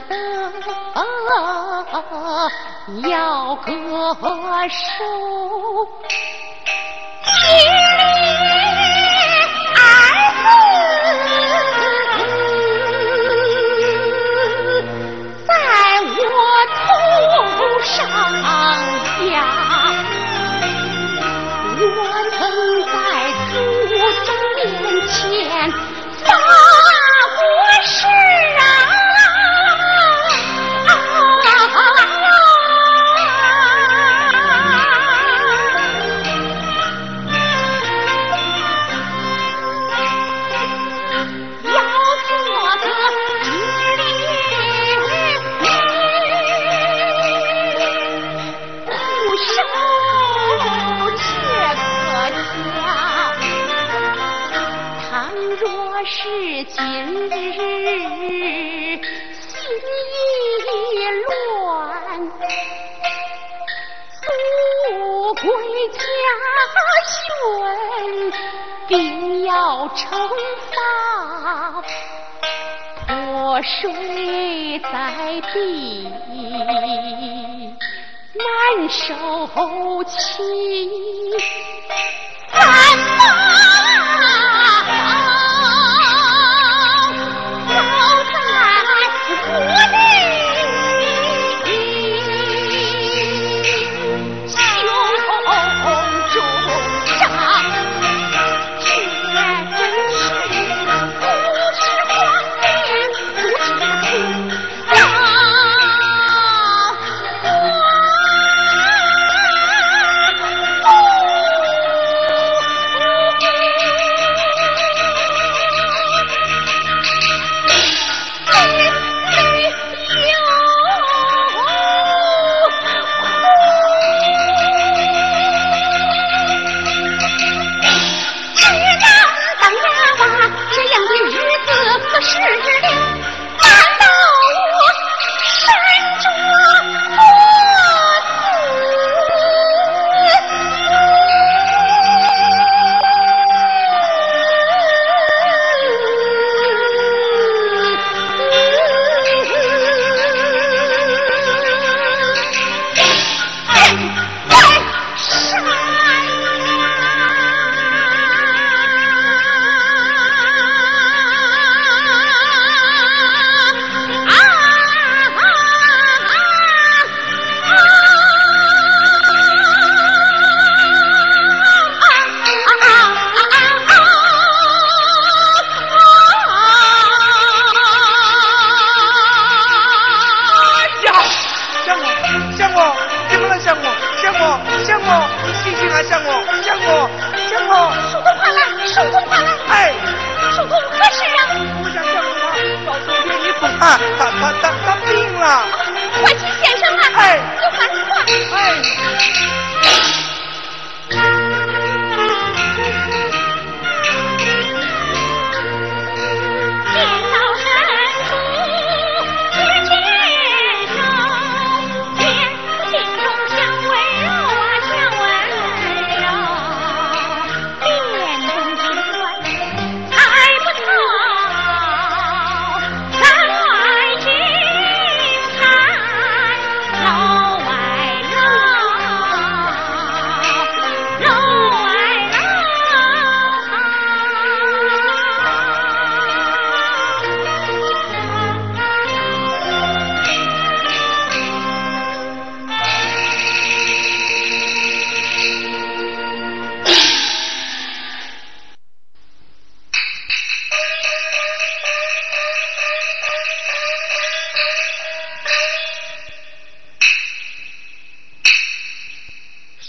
得要割手。惩罚泼水在地难受气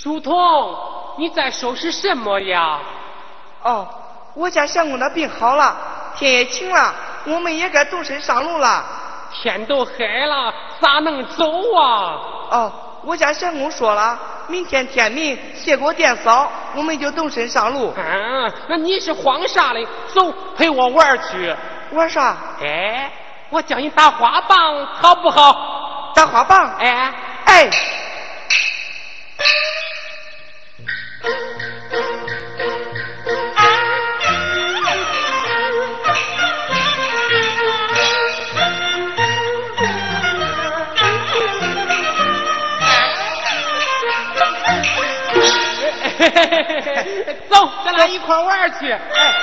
书童，你在收拾什么呀？哦，我家相公的病好了，天也晴了，我们也该动身上路了。天都黑了，咋能走啊？哦，我家相公说了，明天天明谢过电嫂，我们就动身上路。嗯，那你是慌啥嘞？走，陪我玩去。玩啥？哎，我教你打花棒，好不好？打花棒？哎哎。走，咱俩一块玩去。哎。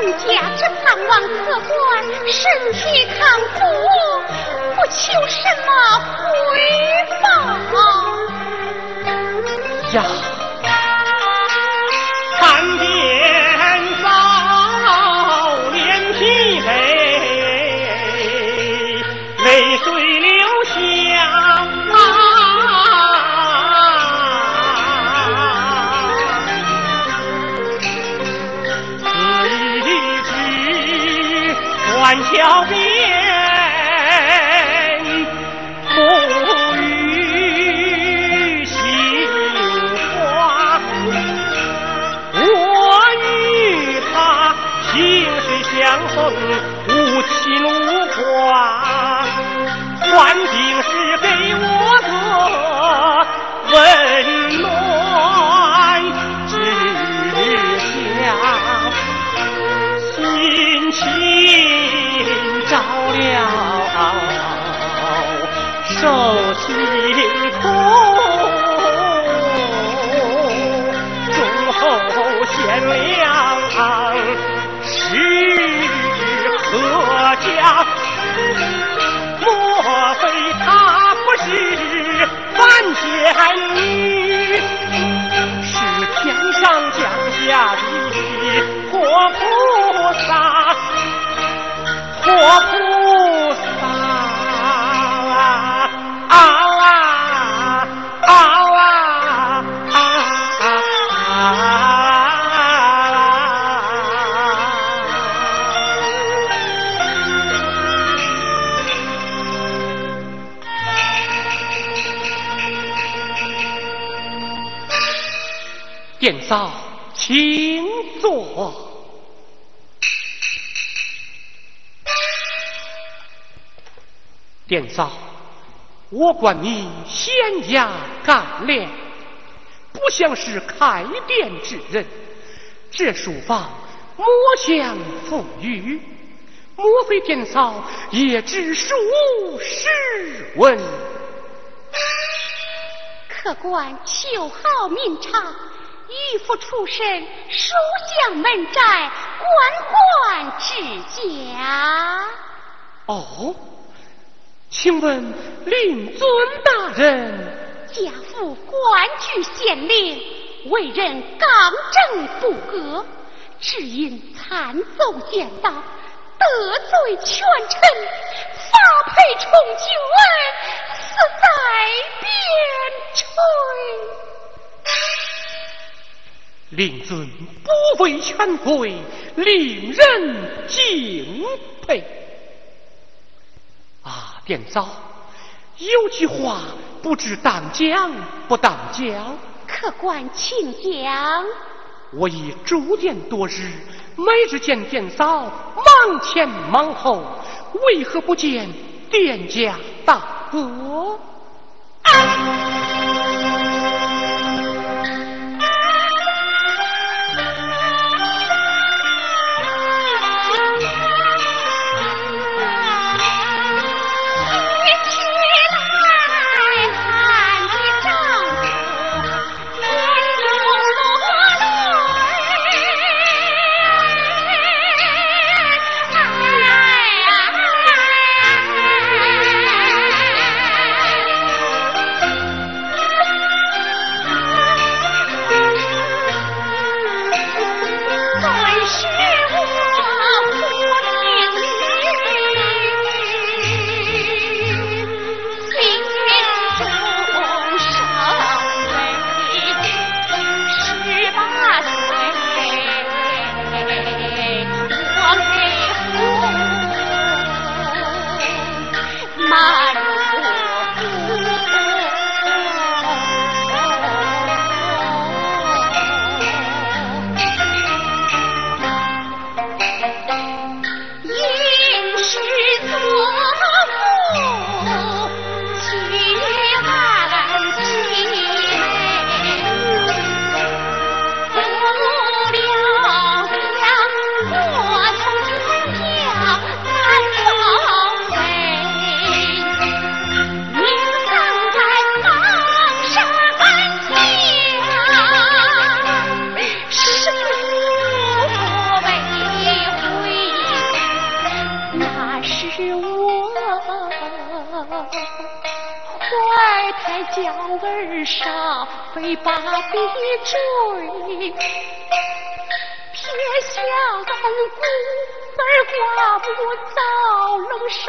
本家只盼望客官身体康复，不求什么回报。呀。表弟。Luis. 嫂，请坐。殿嫂，我管你仙家干练，不像是开店之人。这书房莫想富裕，莫非殿嫂也知书识文？客官求好名茶。渔夫出身，书香门宅，官宦之家。哦，请问令尊大人？家父官居县令，为人刚正不阿，只因参奏谏道，得罪权臣，发配充军，死在边陲。令尊不畏权贵，令人敬佩。啊，店嫂，有句话不知当讲不当讲？客官请讲。我已住店多日，每日见店嫂忙前忙后，为何不见店家大哥？一你把地追撇下万古儿挂不到楼上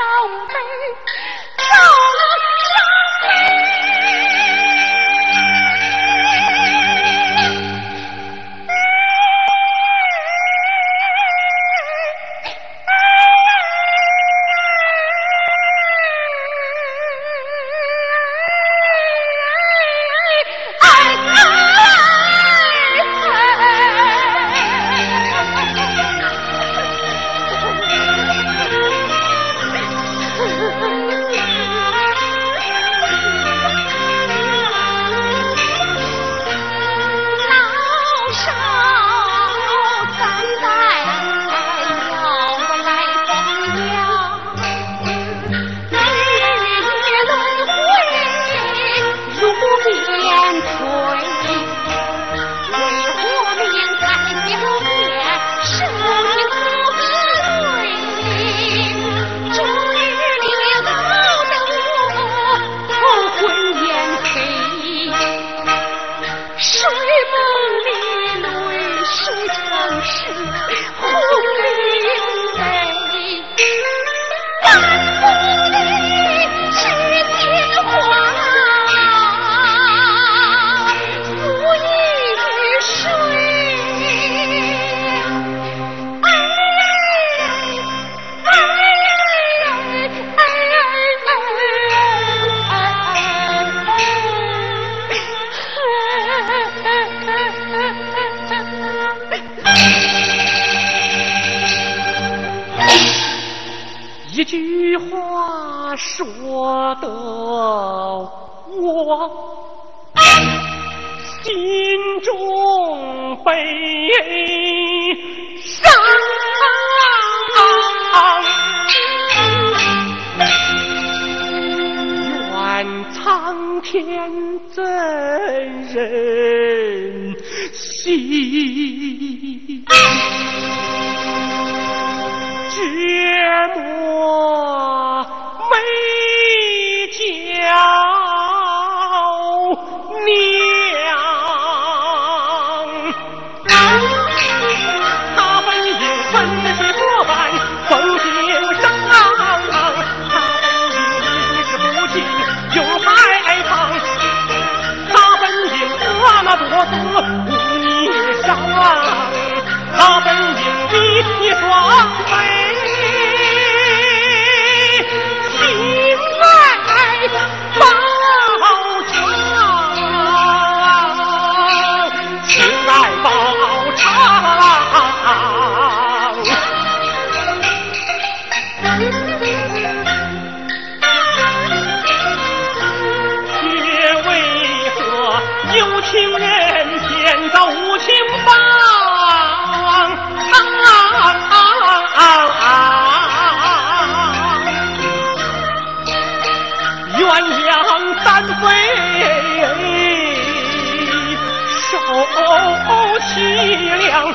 凄凉，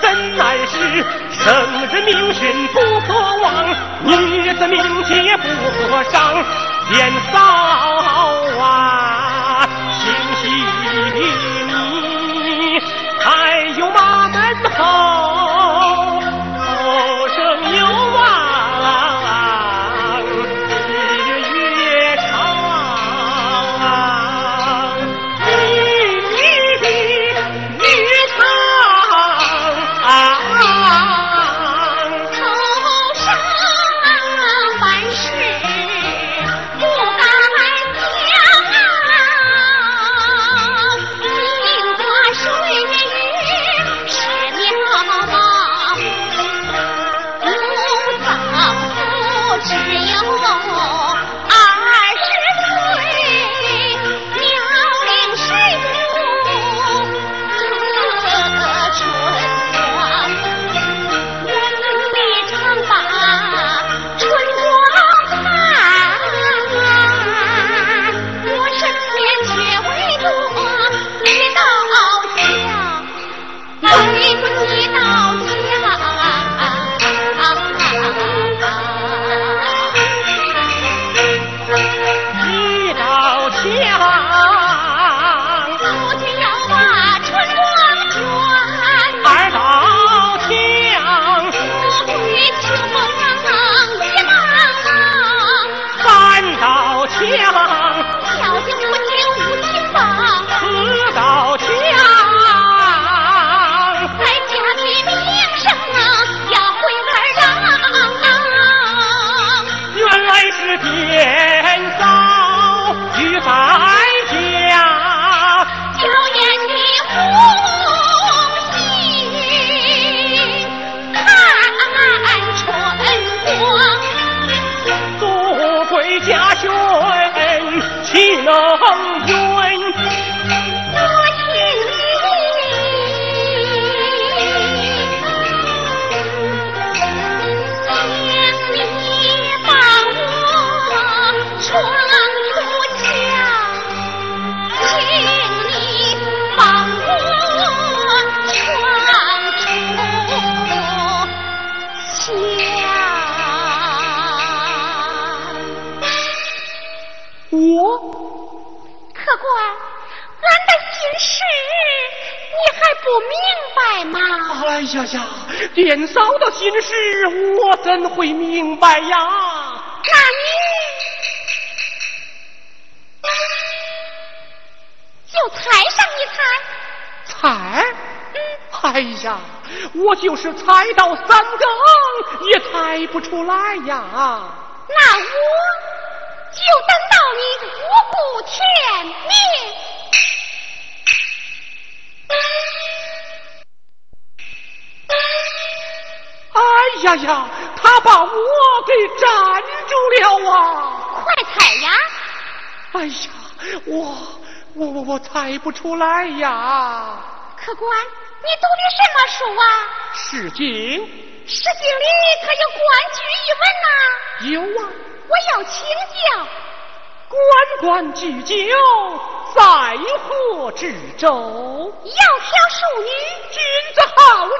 怎奈是生人名训不可忘，女子名节不可伤。年少啊，庆喜你还有马门后。我怎会明白呀？那你就猜上一猜。猜？嗯。哎呀，我就是猜到三更也猜不出来呀。那我就等到你五谷天明。哎呀呀，他把我给粘住了啊！快猜呀！哎呀，我我我我猜不出来呀！客官，你读的什么书啊？《诗经》。《诗经》里可有关雎一文呐？有啊，我要请教。关关雎鸠，在河之洲。窈窕淑女，君子好逑。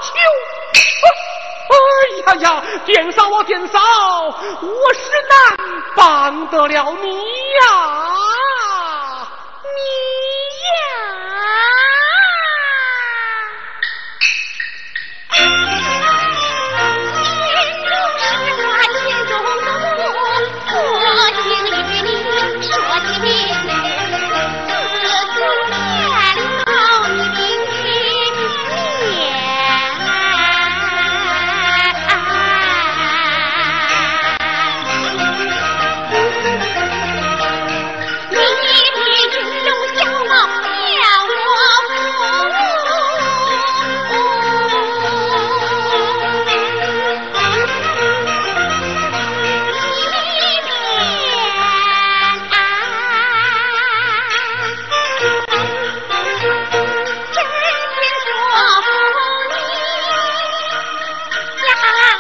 哎呀呀，店嫂啊，店嫂，我是难帮得了你呀。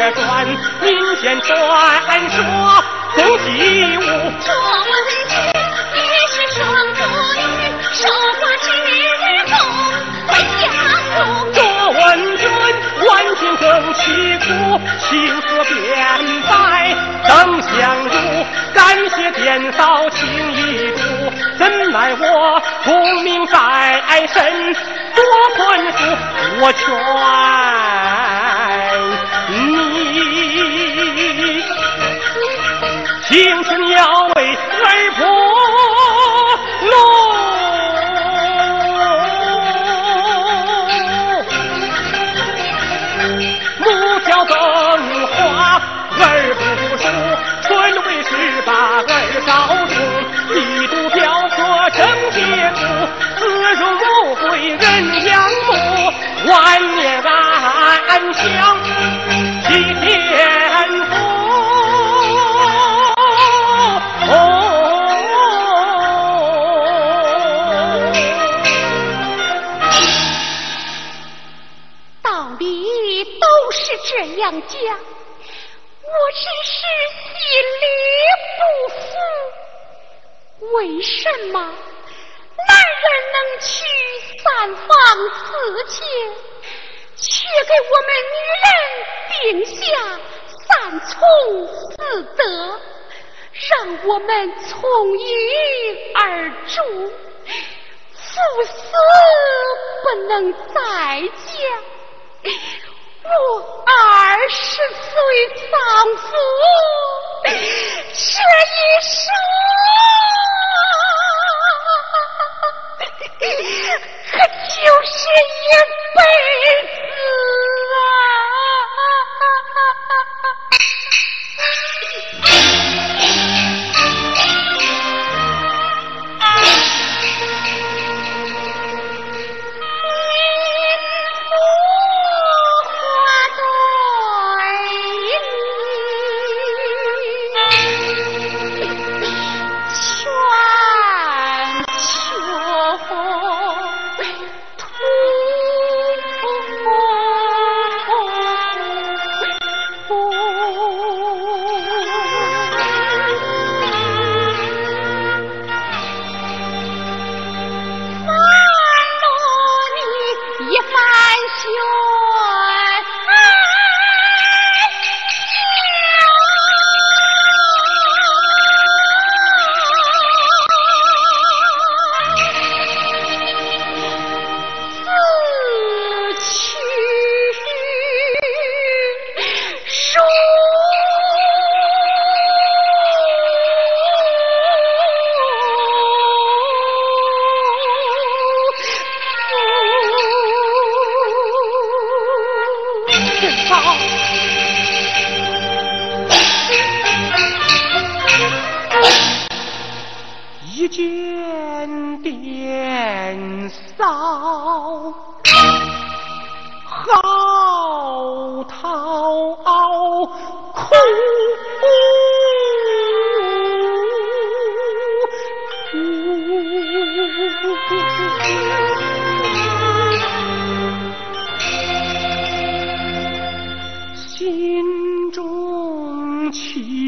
这民间传说总起雾说君也是双柱与守国之功为相如若问君万军更起鼓，旗色变白，灯相如感谢殿嫂情谊苦怎奈我功名在身多困苦我劝青春要。我们从一而终，父死不能再见。我二十岁丧父，这一生可就是一辈子啊！心中起。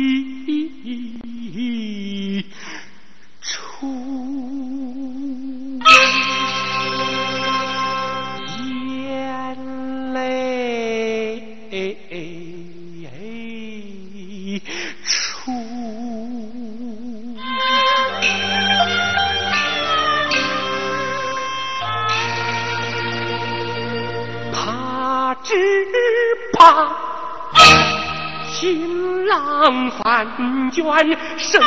卷生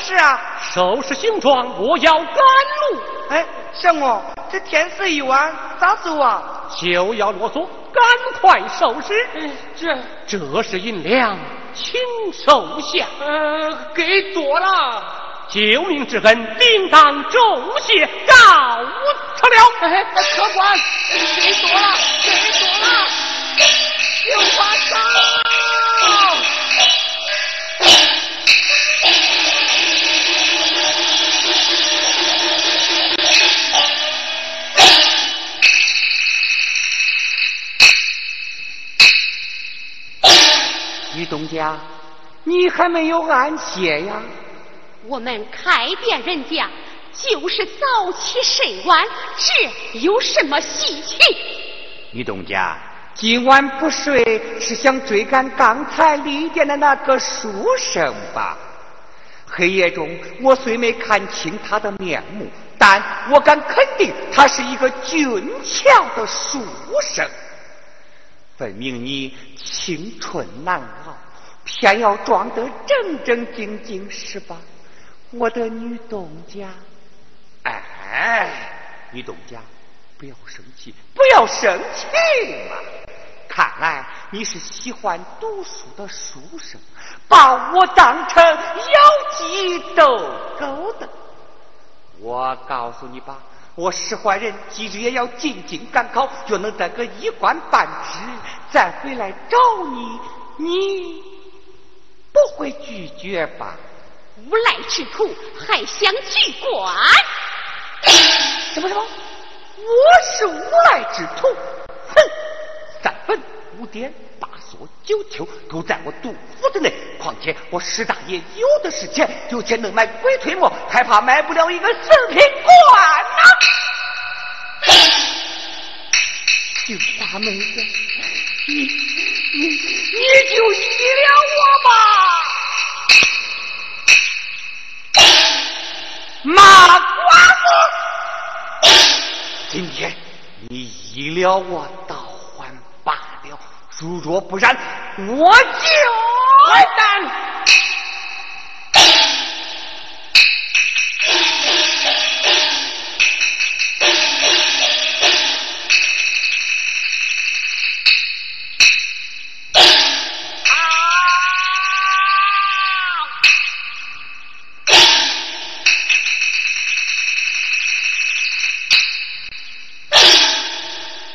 公何事啊？收拾行装，我要赶路，哎，相公，这天色已晚，咋走啊？就要啰嗦，赶快收拾。这这是银两，请收下。呃，给多了。救命之恩，定当重谢，告辞了。哎，客官，给多了，给多了，有花上。东家，你还没有安歇呀？我们开店人家就是早起睡晚，这有什么稀奇？于东家，今晚不睡是想追赶刚才离店的那个书生吧？黑夜中，我虽没看清他的面目，但我敢肯定，他是一个俊俏的书生。分明你青春难熬，偏要装得正正经经，是吧？我的女东家，哎，女东家，不要生气，不要生气嘛！看来你是喜欢读书的书生，把我当成妖姬斗狗的。我告诉你吧，我使坏人，即使也要进京赶考，若能得个一官半职，再回来找你，你不会拒绝吧？无赖之徒还想去管？什么什么？我是无赖之徒？哼！三分五点八锁九丘都在我杜甫之内。况且我石大爷有的是钱，有钱能买鬼推磨，还怕买不了一个四品官呐、金花妹子，你你你就依了我吧，马寡妇。今天你依了我，倒还罢了；如若不然我就坏蛋啊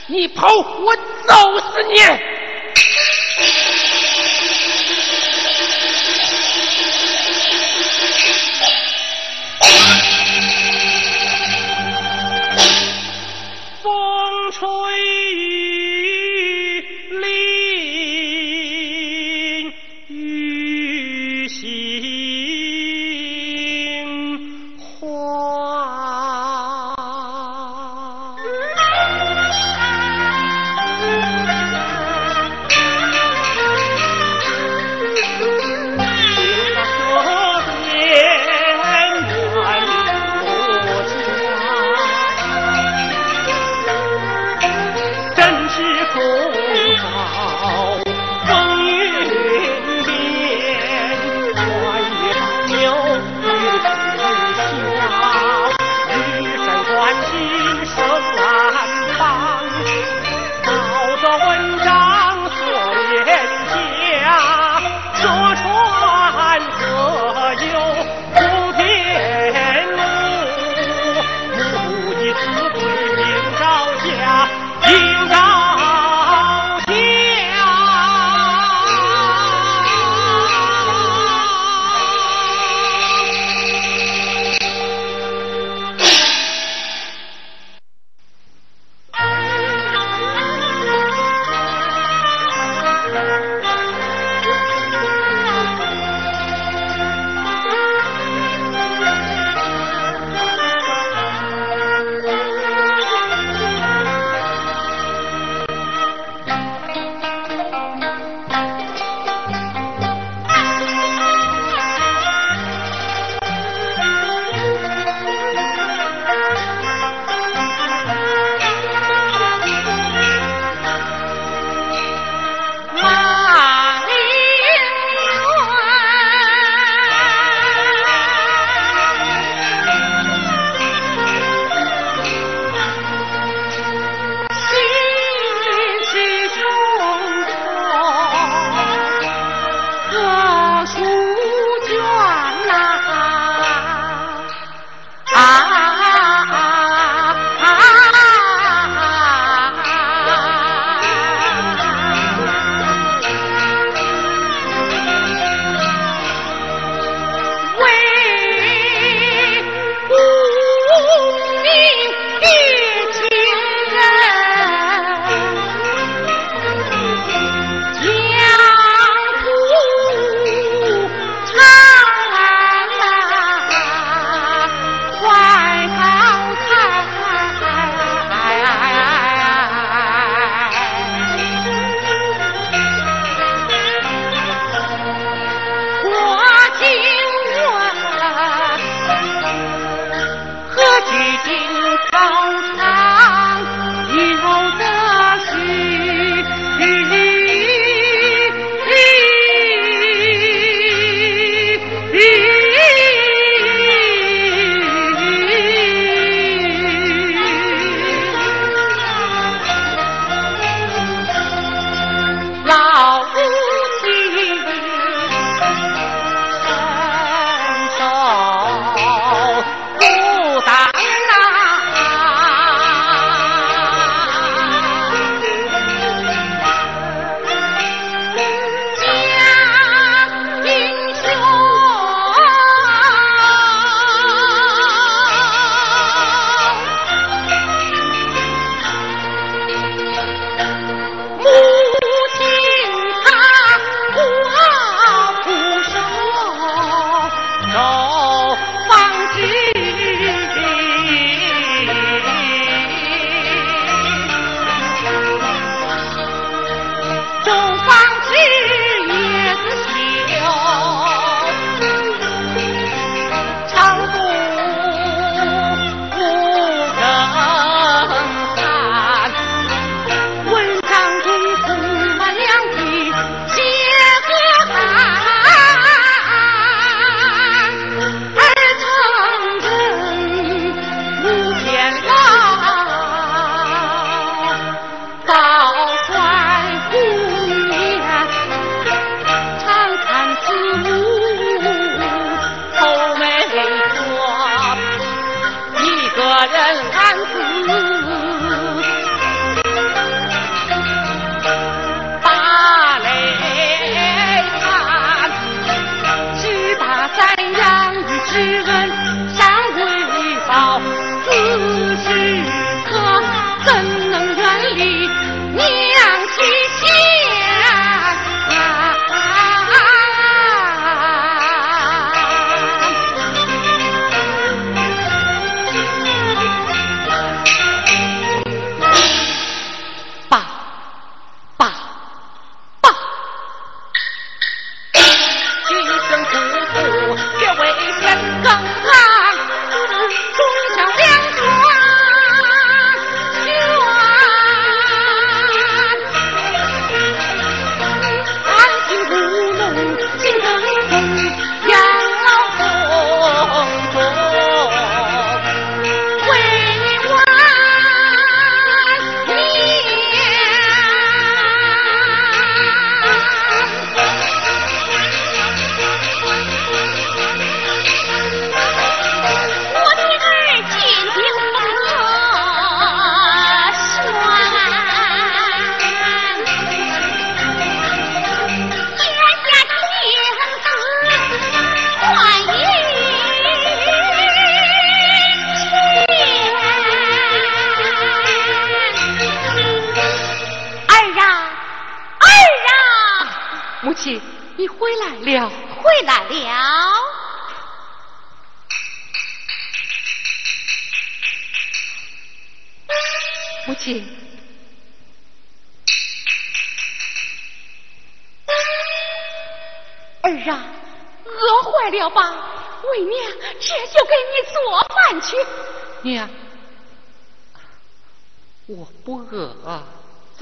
你跑我揍死你！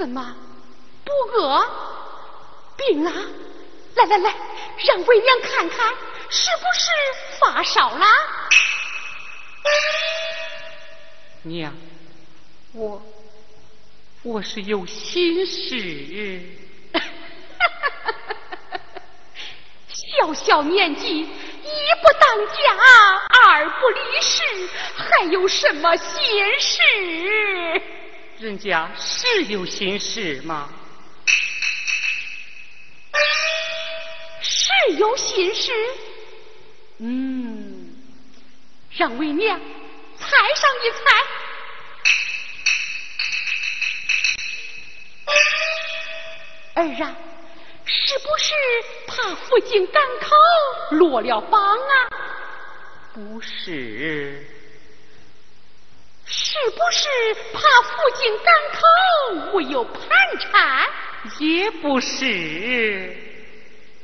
怎么不饿？病啊！来来来，让为娘看看，是不是发烧了？娘，我。我是有心事，小小年纪，一不当家，二不离世，还有什么心事？人家是有心事吗？是有心事。嗯，让为娘猜上一猜。儿啊，是不是怕父亲赶考落了榜啊？不是。是不是怕父亲赶考无有盘缠？也不是。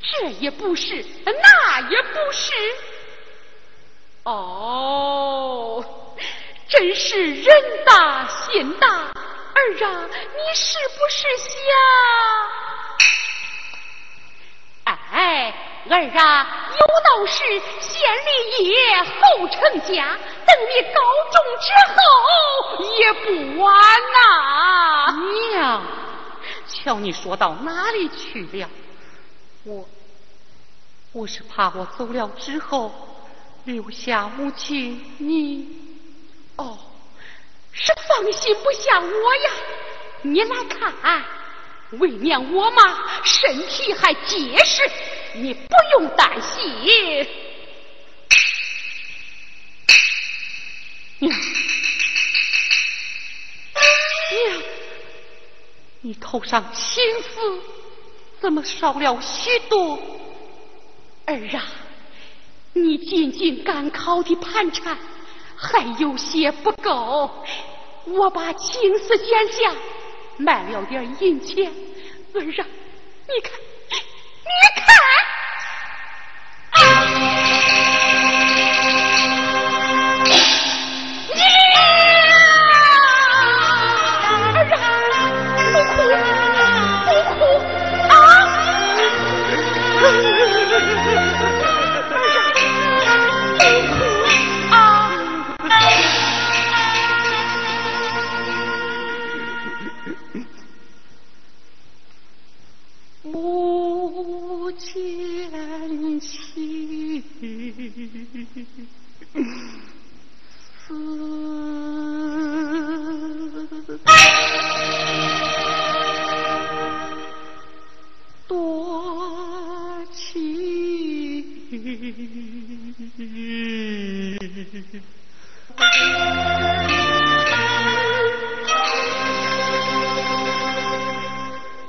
这也不是，那也不是。哦，真是人大心大。儿啊，你是不是想？哎，儿啊，有道是先立业后成家，等你高中之后也不晚呐。娘，瞧你说到哪里去了？我，我是怕我走了之后留下母亲你。哦。是放心不下我呀！你来看，为娘我嘛身体还结实，你不用担心。娘，娘，你头上心思怎么少了许多？儿啊，你仅仅赶考的盘缠。还有些不够，我把青丝剪下，卖了点银钱。儿啊，你看，你看。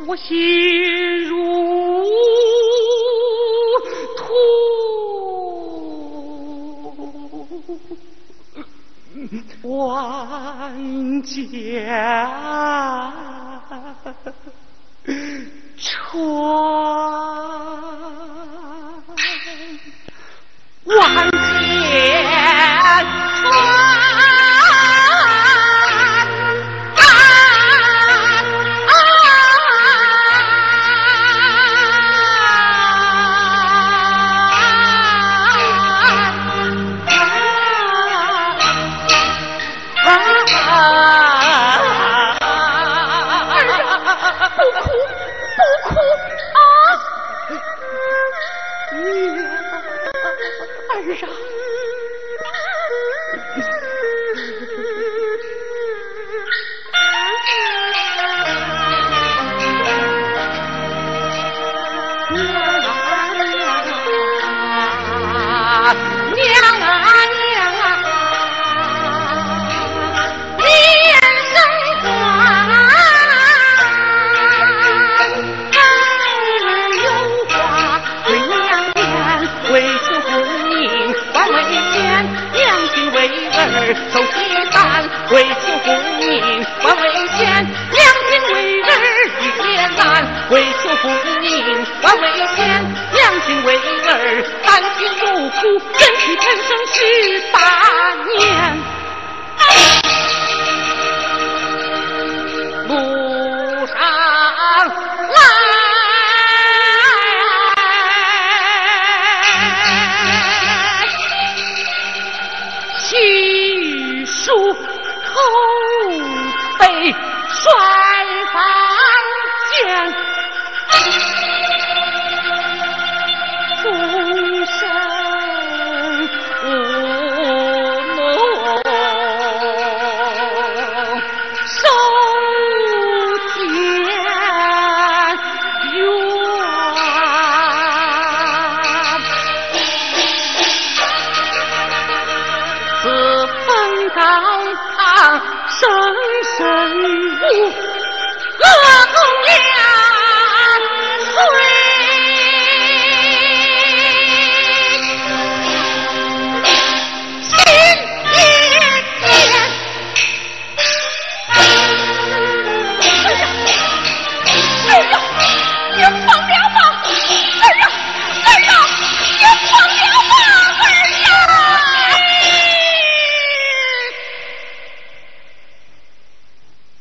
我心家